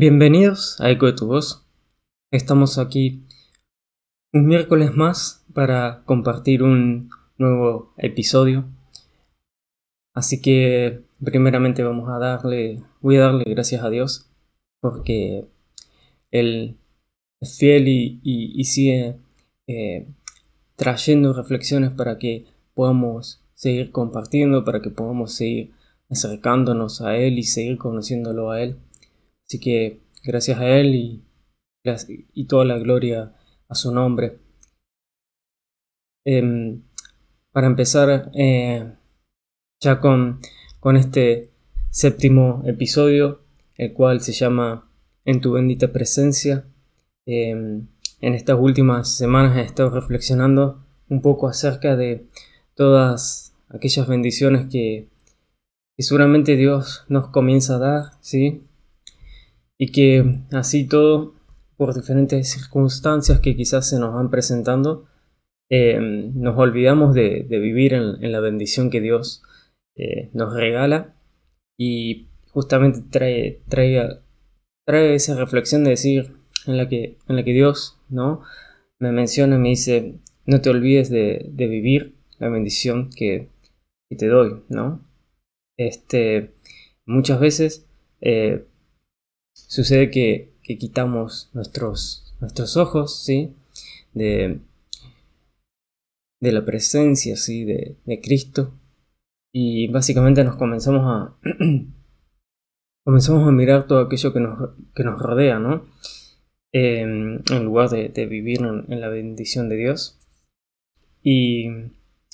Bienvenidos a Eco de tu Voz. Estamos aquí un miércoles más para compartir un nuevo episodio. Así que primeramente vamos a darle, voy a darle gracias a Dios porque Él es fiel y, sigue eh, trayendo reflexiones para que podamos seguir compartiendo, para que podamos seguir acercándonos a Él y seguir conociéndolo a Él. Así que gracias a Él y, y toda la gloria a su nombre. Em, para empezar eh, ya con, con este séptimo episodio, el cual se llama En tu bendita presencia. Em, en estas últimas semanas he estado reflexionando un poco acerca de todas aquellas bendiciones que, que seguramente Dios nos comienza a dar, ¿sí? Y que así todo, por diferentes circunstancias que quizás se nos van presentando, em, nos olvidamos de, vivir en, la bendición que Dios eh, nos regala y justamente trae, trae, trae esa reflexión de decir en la que, en la que Dios ¿no? me menciona, me dice, no te olvides de, vivir la bendición que, te doy, ¿no? Este, muchas veces eh, sucede que, quitamos nuestros, nuestros ojos, ¿sí? De, de la presencia, ¿sí? De, Cristo. Y básicamente nos comenzamos a... comenzamos a mirar todo aquello que nos, que nos rodea, ¿no? Em, en lugar de, vivir en, la bendición de Dios. Y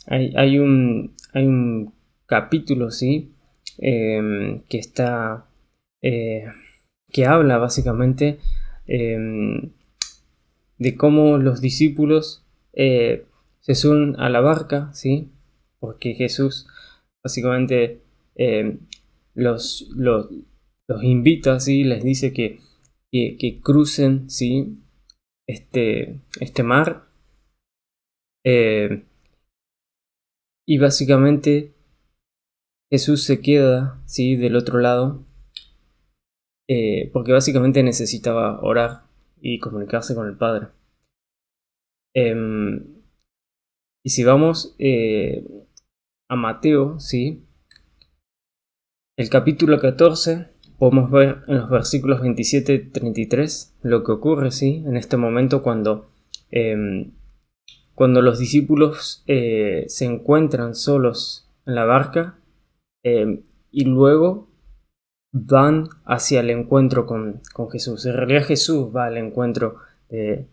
hay, un, hay un capítulo, ¿sí? Em, que está... Eh, que habla básicamente em, de cómo los discípulos eh, se suben a la barca, ¿sí? Porque Jesús básicamente em, los, los, invita, ¿sí? Les dice que, que, crucen, ¿sí? Este, este mar. Eh, y básicamente Jesús se queda, ¿sí? Del otro lado eh, porque básicamente necesitaba orar y comunicarse con el Padre. Em, y si vamos eh, a Mateo, ¿sí? El capítulo 14, podemos ver en los versículos 27-33 lo que ocurre, ¿sí? En este momento cuando, em, cuando los discípulos eh, se encuentran solos en la barca em, y luego van hacia el encuentro con, Jesús. En realidad Jesús va al encuentro de,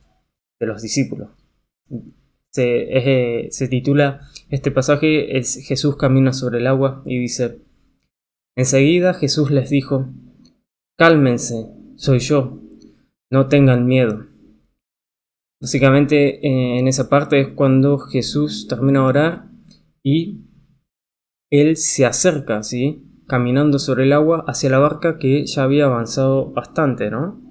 los discípulos. Se, se, titula este pasaje es Jesús camina sobre el agua y dice, enseguida Jesús les dijo, cálmense, soy yo, no tengan miedo. Básicamente en esa parte es cuando Jesús termina de orar y él se acerca, ¿sí? Caminando sobre el agua hacia la barca que ya había avanzado bastante, ¿no?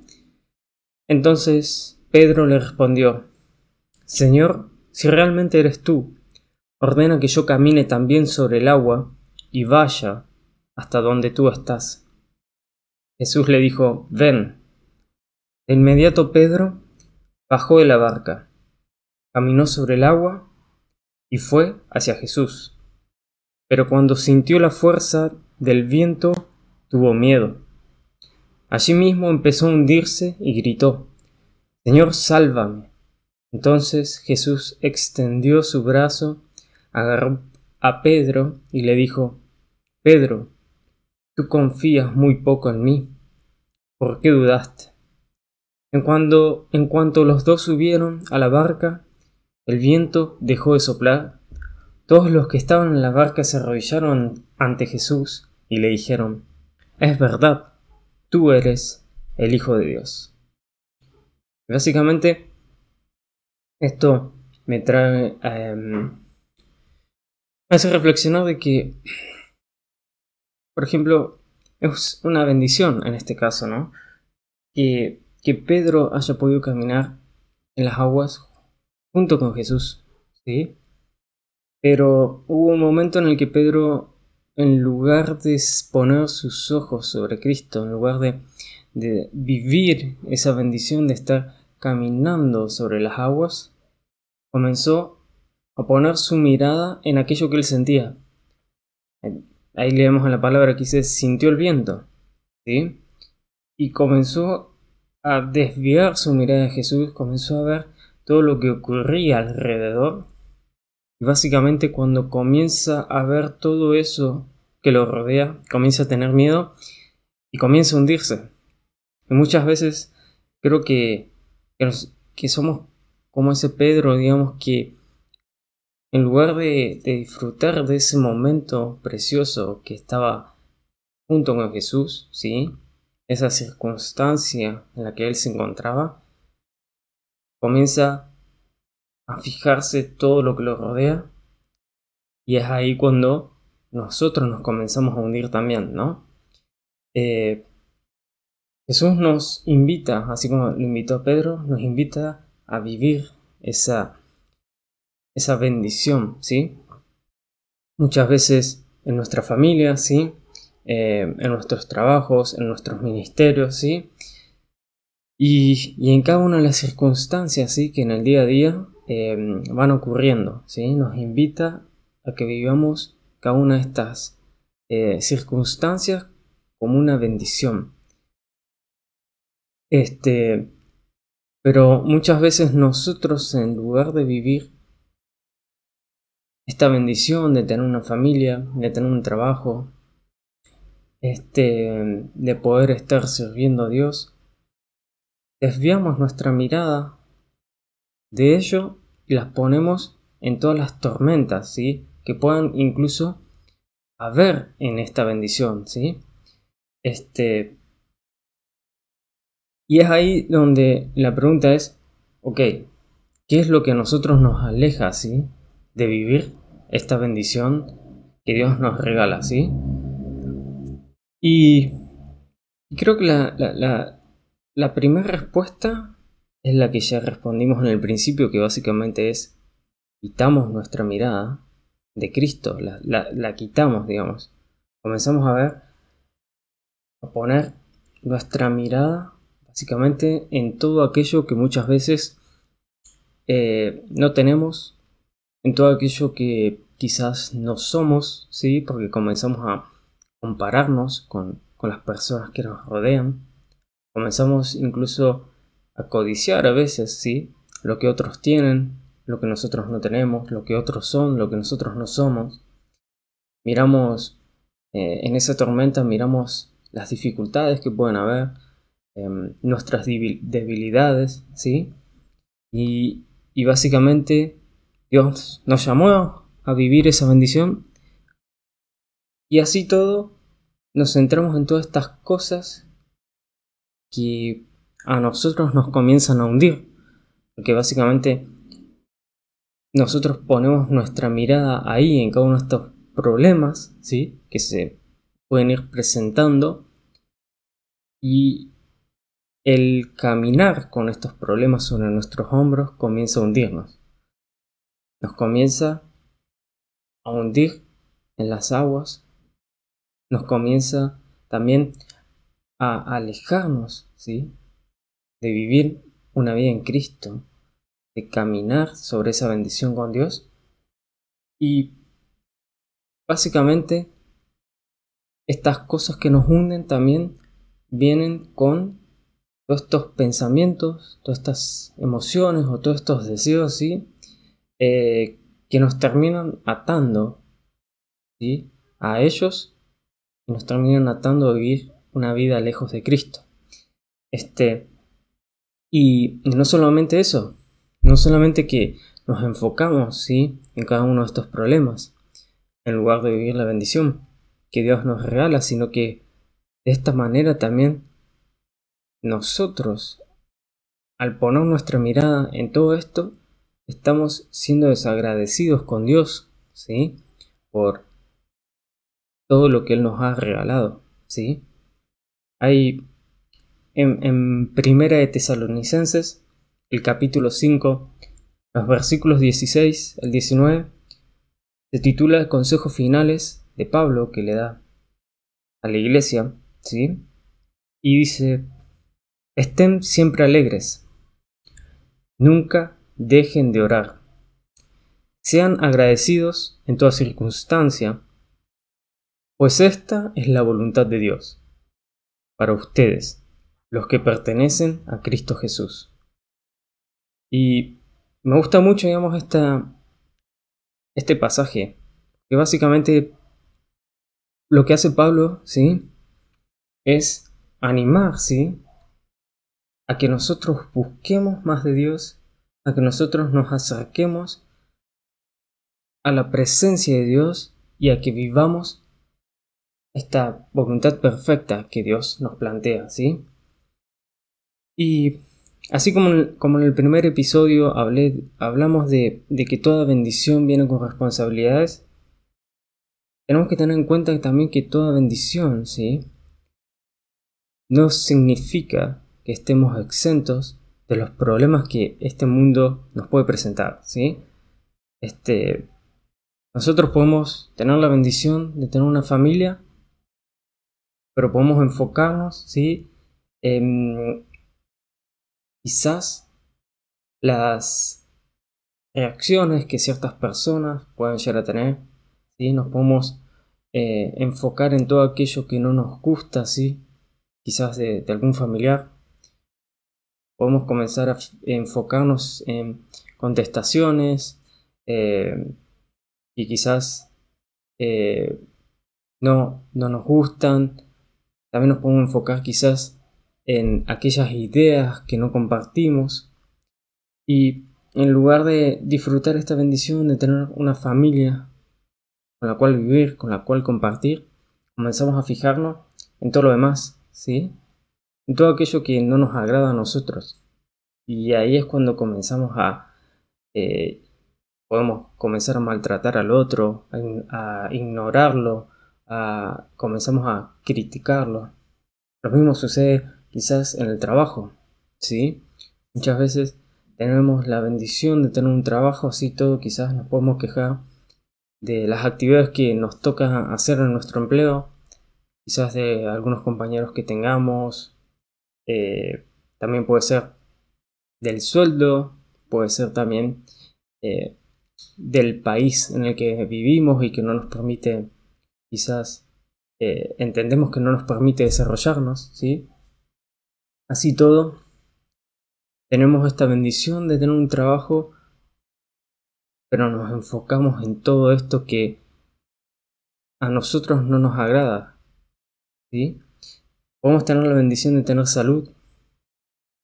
Entonces Pedro le respondió, Señor, si realmente eres tú, ordena que yo camine también sobre el agua y vaya hasta donde tú estás. Jesús le dijo, ven. De inmediato Pedro bajó de la barca, caminó sobre el agua y fue hacia Jesús. Pero cuando sintió la fuerza del viento tuvo miedo. Allí mismo empezó a hundirse y gritó, Señor, sálvame. Entonces Jesús extendió su brazo, agarró a Pedro y le dijo, Pedro, tú confías muy poco en mí. ¿Por qué dudaste? En cuanto, en cuanto los dos subieron a la barca, el viento dejó de soplar. Todos los que estaban en la barca se arrodillaron ante Jesús y le dijeron, es verdad, tú eres el Hijo de Dios. Básicamente, esto me trae... Em, me hace reflexionar de que, por ejemplo, es una bendición en este caso, ¿no? Que, que Pedro haya podido caminar en las aguas junto con Jesús, ¿sí? Pero hubo un momento en el que Pedro en lugar de poner sus ojos sobre Cristo, en lugar de, vivir esa bendición de estar caminando sobre las aguas, comenzó a poner su mirada en aquello que él sentía. Ahí leemos en la palabra que dice sintió el viento, ¿sí? Y comenzó a desviar su mirada de Jesús, comenzó a ver todo lo que ocurría alrededor. Y básicamente cuando comienza a ver todo eso que lo rodea, comienza a tener miedo y comienza a hundirse. Y muchas veces creo que, que, somos como ese Pedro, digamos que en lugar de, de, disfrutar de ese momento precioso que estaba junto con Jesús, ¿sí? esa circunstancia en la que él se encontraba, comienza a fijarse todo lo que lo rodea y es ahí cuando nosotros nos comenzamos a hundir también, ¿no? Eh, Jesús nos invita, así como lo invitó a Pedro, nos invita a vivir esa, esa bendición, ¿sí? Muchas veces en nuestra familia, ¿sí? Eh, en nuestros trabajos, en nuestros ministerios, ¿sí? Y, en cada una de las circunstancias, ¿sí? Que en el día a día eh, van ocurriendo, ¿sí? Nos invita a que vivamos cada una de estas eh, circunstancias como una bendición. Este, pero muchas veces nosotros en lugar de vivir esta bendición de tener una familia, de tener un trabajo, este, de poder estar sirviendo a Dios, desviamos nuestra mirada de ello las ponemos en todas las tormentas, ¿sí? Que puedan incluso haber en esta bendición, ¿sí? Este. Y es ahí donde la pregunta es, ok, ¿qué es lo que a nosotros nos aleja, ¿sí? De vivir esta bendición que Dios nos regala, ¿sí? Y creo que la, la, la primera respuesta es la que ya respondimos en el principio, que básicamente es quitamos nuestra mirada de Cristo, la, la, quitamos, digamos. Comenzamos a ver, a poner nuestra mirada básicamente en todo aquello que muchas veces eh, no tenemos, en todo aquello que quizás no somos, ¿sí? Porque comenzamos a compararnos con, con las personas que nos rodean. Comenzamos incluso a codiciar a veces, ¿sí? Lo que otros tienen, lo que nosotros no tenemos, lo que otros son, lo que nosotros no somos. Miramos eh, en esa tormenta, miramos las dificultades que pueden haber, em, nuestras debilidades, ¿sí? Y, y básicamente Dios nos llamó a vivir esa bendición y así todo nos centramos en todas estas cosas que a nosotros nos comienzan a hundir. Porque básicamente nosotros ponemos nuestra mirada ahí en cada uno de estos problemas, ¿sí? Que se pueden ir presentando y el caminar con estos problemas sobre nuestros hombros comienza a hundirnos. Nos comienza a hundir en las aguas, nos comienza también a alejarnos, ¿sí? De vivir una vida en Cristo, de caminar sobre esa bendición con Dios. Y básicamente estas cosas que nos hunden también vienen con todos estos pensamientos, todas estas emociones o todos estos deseos, ¿sí? Eh, que nos terminan atando ¿sí? a ellos y nos terminan atando a vivir una vida lejos de Cristo. Este, y no solamente eso, no solamente que nos enfocamos ¿sí? en cada uno de estos problemas, en lugar de vivir la bendición que Dios nos regala, sino que de esta manera también nosotros, al poner nuestra mirada en todo esto, estamos siendo desagradecidos con Dios, ¿sí? Por todo lo que Él nos ha regalado, ¿sí? Hay en, Primera de Tesalonicenses el capítulo 5, los versículos 16 al 19, se titula Consejos finales de Pablo que le da a la iglesia, ¿sí? Y dice Estén siempre alegres. Nunca dejen de orar. Sean agradecidos en toda circunstancia, pues esta es la voluntad de Dios para ustedes, los que pertenecen a Cristo Jesús. Y me gusta mucho, digamos, esta, este pasaje, que básicamente lo que hace Pablo, ¿sí? Es animar, ¿sí? A que nosotros busquemos más de Dios, a que nosotros nos acerquemos a la presencia de Dios y a que vivamos esta voluntad perfecta que Dios nos plantea, ¿sí? Y así como en, como en el primer episodio hablé, hablamos de, que toda bendición viene con responsabilidades, tenemos que tener en cuenta también que toda bendición, ¿sí? No significa que estemos exentos de los problemas que este mundo nos puede presentar, ¿sí? Este, nosotros podemos tener la bendición de tener una familia, pero podemos enfocarnos, ¿sí? En quizás las reacciones que ciertas personas pueden llegar a tener nos podemos eh, enfocar en todo aquello que no nos gusta, ¿sí? quizás de, algún familiar. Podemos comenzar a enfocarnos en contestaciones eh, y quizás eh, no, no nos gustan. También nos podemos enfocar quizás en aquellas ideas que no compartimos. Y en lugar de disfrutar esta bendición de tener una familia con la cual vivir, con la cual compartir, comenzamos a fijarnos en todo lo demás, ¿sí? En todo aquello que no nos agrada a nosotros. Y ahí es cuando comenzamos a... Eh, podemos comenzar a maltratar al otro, a, ignorarlo, a, comenzamos a criticarlo. Lo mismo sucede quizás en el trabajo, ¿sí? Muchas veces tenemos la bendición de tener un trabajo así todo, quizás nos podemos quejar de las actividades que nos toca hacer en nuestro empleo, quizás de algunos compañeros que tengamos, eh, también puede ser del sueldo, puede ser también eh, del país en el que vivimos y que no nos permite, quizás eh, entendemos que no nos permite desarrollarnos, ¿sí? Así todo, tenemos esta bendición de tener un trabajo pero nos enfocamos en todo esto que a nosotros no nos agrada. ¿sí? Podemos tener la bendición de tener salud,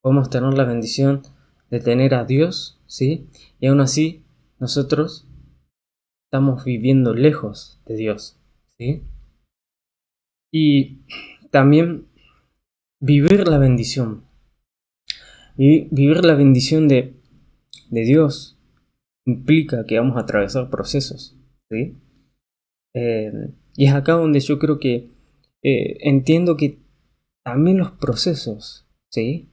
podemos tener la bendición de tener a Dios, ¿sí? Y aún así, nosotros estamos viviendo lejos de Dios, ¿sí? Y también vivir la bendición. Vivir la bendición de, de Dios implica que vamos a atravesar procesos. ¿sí? Eh, y es acá donde yo creo que eh, entiendo que también los procesos ¿sí?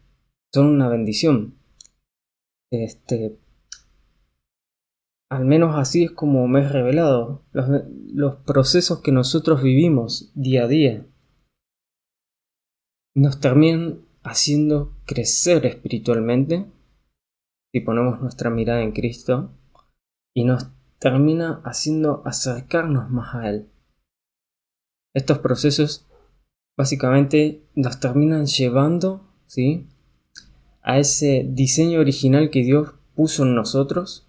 son una bendición. Este, al menos así es como me he revelado. Los, los procesos que nosotros vivimos día a día nos terminan haciendo crecer espiritualmente si ponemos nuestra mirada en Cristo y nos termina haciendo acercarnos más a Él. Estos procesos básicamente nos terminan llevando ¿sí? a ese diseño original que Dios puso en nosotros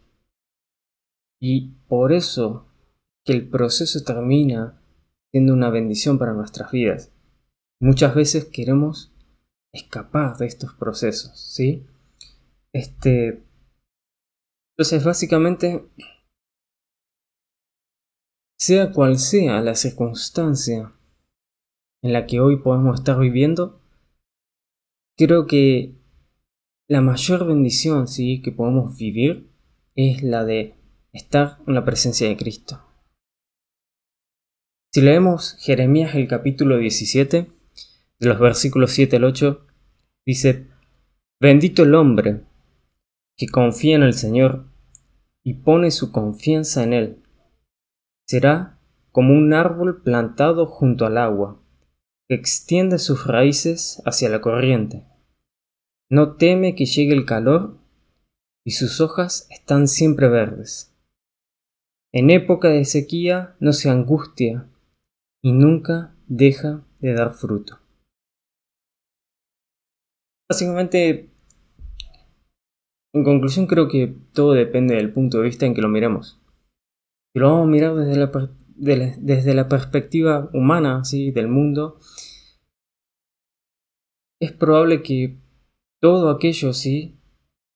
y por eso que el proceso termina siendo una bendición para nuestras vidas. Muchas veces queremos escapar de estos procesos, ¿sí? Este, entonces, básicamente, sea cual sea la circunstancia en la que hoy podemos estar viviendo, creo que la mayor bendición ¿sí? que podemos vivir es la de estar en la presencia de Cristo. Si leemos Jeremías el capítulo 17, de los versículos 7 al 8, dice, Bendito el hombre que confía en el Señor y pone su confianza en Él. Será como un árbol plantado junto al agua, que extiende sus raíces hacia la corriente. No teme que llegue el calor y sus hojas están siempre verdes. En época de sequía no se angustia y nunca deja de dar fruto. Básicamente, en conclusión creo que todo depende del punto de vista en que lo miremos. Si lo vamos a mirar desde la, desde la perspectiva humana, ¿sí? del mundo, es probable que todo aquello ¿sí?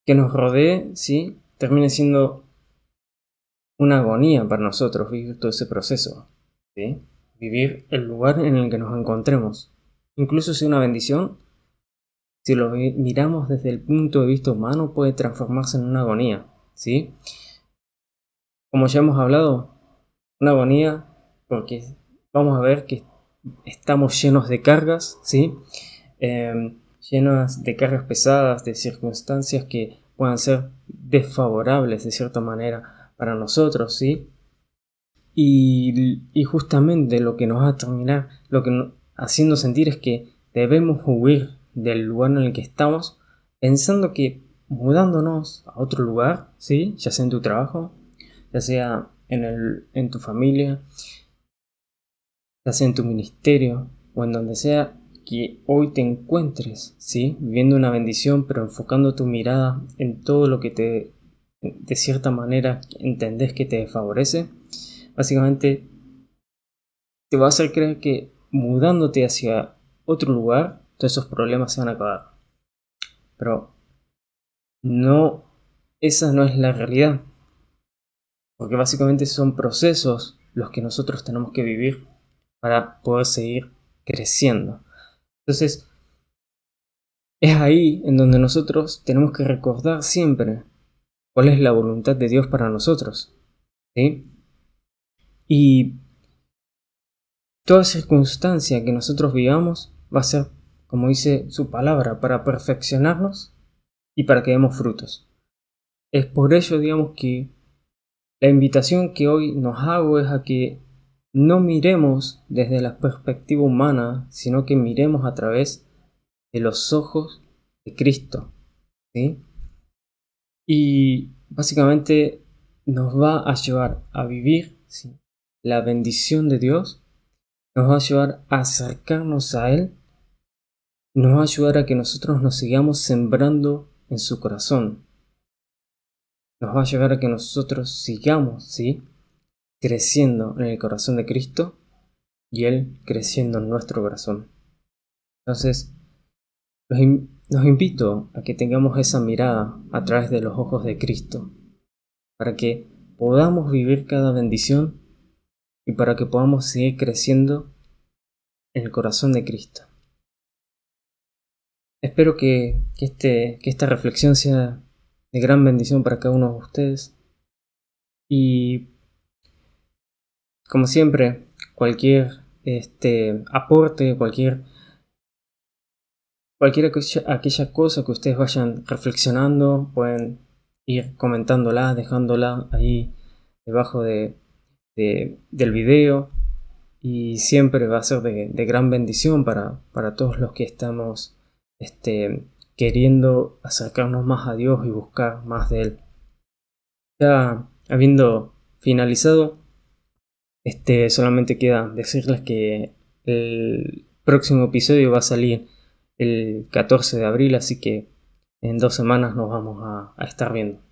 que nos rodee ¿sí? termine siendo una agonía para nosotros vivir todo ese proceso. ¿sí? Vivir el lugar en el que nos encontremos. Incluso si una bendición, si lo miramos desde el punto de vista humano, puede transformarse en una agonía. ¿sí? Como ya hemos hablado, una agonía porque vamos a ver que estamos llenos de cargas, ¿sí? Em, llenas de cargas pesadas, de circunstancias que puedan ser desfavorables de cierta manera para nosotros, ¿sí? Y, y justamente lo que nos va a terminar, lo que haciendo sentir es que debemos huir del lugar en el que estamos, pensando que mudándonos a otro lugar, ¿sí? Ya sea en tu trabajo, ya sea en, el, en tu familia, ya sea en tu ministerio o en donde sea que hoy te encuentres, ¿sí? Viviendo una bendición, pero enfocando tu mirada en todo lo que te, de cierta manera, entendés que te favorece, básicamente te va a hacer creer que mudándote hacia otro lugar, todos esos problemas se van a acabar. Pero no, esa no es la realidad. Porque básicamente son procesos los que nosotros tenemos que vivir para poder seguir creciendo. Entonces, es ahí en donde nosotros tenemos que recordar siempre cuál es la voluntad de Dios para nosotros. Y toda circunstancia que nosotros vivamos va a ser, como dice su palabra, para perfeccionarnos y para que demos frutos. Es por ello, digamos, que la invitación que hoy nos hago es a que no miremos desde la perspectiva humana, sino que miremos a través de los ojos de Cristo. ¿sí? Y básicamente nos va a llevar a vivir la bendición de Dios, nos va a llevar a acercarnos a Él, nos va a ayudar a que nosotros nos sigamos sembrando en su corazón, nos va a llevar a que nosotros sigamos, ¿sí? Creciendo en el corazón de Cristo y Él creciendo en nuestro corazón. Entonces, los, invito a que tengamos esa mirada a través de los ojos de Cristo, para que podamos vivir cada bendición y para que podamos seguir creciendo en el corazón de Cristo. Espero que, este, que esta reflexión sea de gran bendición para cada uno de ustedes. Y como siempre, cualquier este, aporte, cualquier, cualquier aquella cosa que ustedes vayan reflexionando, pueden ir comentándola, dejándola ahí debajo de, del video. Y siempre va a ser de, de gran bendición para, para todos los que estamos este, queriendo acercarnos más a Dios y buscar más de Él. Ya habiendo finalizado, este, solamente queda decirles que el próximo episodio va a salir el 14 de abril, así que en dos semanas nos vamos a estar viendo.